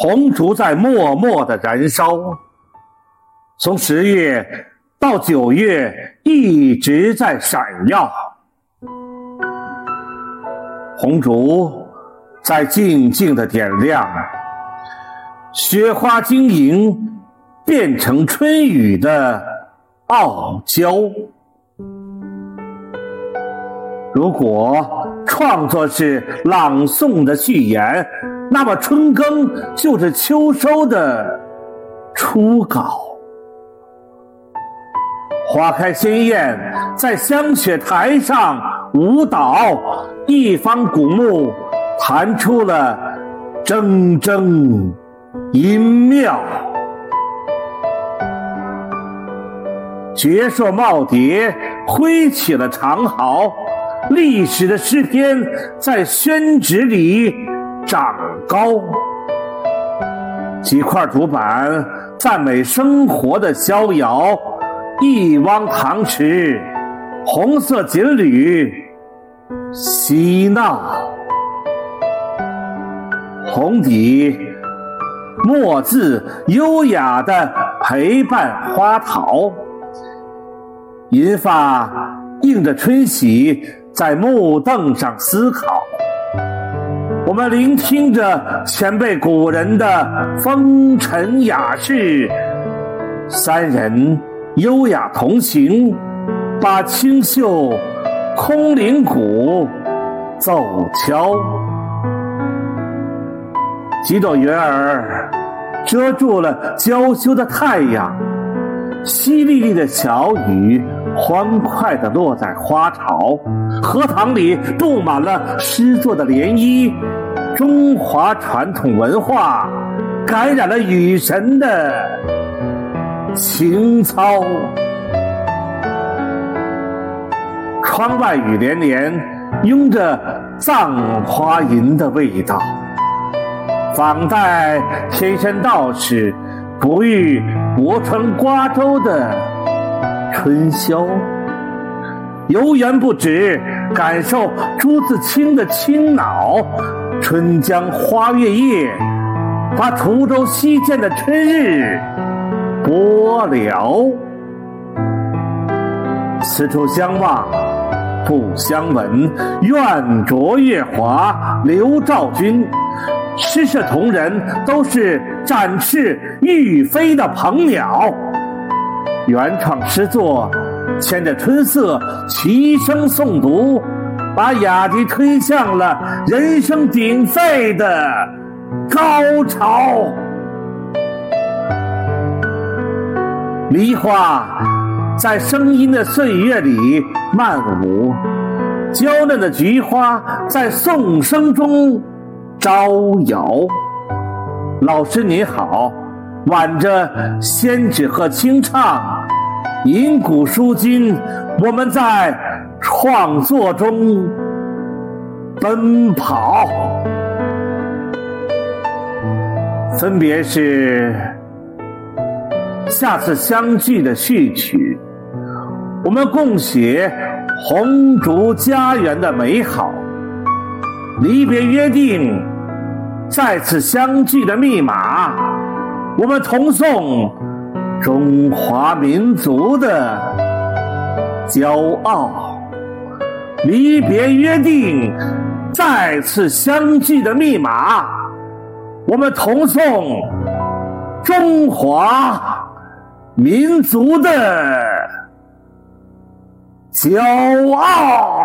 红烛在默默的燃烧，从十月到九月一直在闪耀。红烛在静静的点亮，雪花晶莹，变成春雨的傲娇。如果创作是朗诵的序言，那么春耕就是秋收的初稿。花开鲜艳，在香雪台上舞蹈，一方古木弹出了铮铮音妙。绝硕耄耋挥起了长毫。历史的诗篇在宣纸里长高，几块竹板赞美生活的逍遥，一汪塘池，红色锦鲤嬉闹，红底墨字优雅的陪伴花桃，银发映着春喜。在木凳上思考，我们聆听着前辈古人的风尘雅事，三人优雅同行，把清秀空灵鼓奏敲。几朵云儿遮住了娇羞的太阳，淅沥沥的小雨。欢快地落在花潮，荷塘里布满了诗作的涟漪。中华传统文化感染了雨神的情操。窗外雨连连，拥着葬花吟的味道。仿代天山道士不遇泊船瓜洲的。春宵，游园不止，感受朱自清的清脑。春江花月夜，把滁州西涧的春日播了。此处相望，不相闻。愿逐月华，刘兆君。诗社同仁都是展翅欲飞的鹏鸟。原创诗作，牵着春色齐声诵读，把雅集推向了人声鼎沸的高潮。梨花在声音的岁月里漫舞，娇嫩的菊花在颂声中招摇。老师您好。挽着仙纸和清唱，吟古书今，我们在创作中奔跑。分别是下次相聚的序曲，我们共写红烛家园的美好，离别约定，再次相聚的密码。我们同颂中华民族的骄傲，离别约定，再次相聚的密码。我们同颂中华民族的骄傲。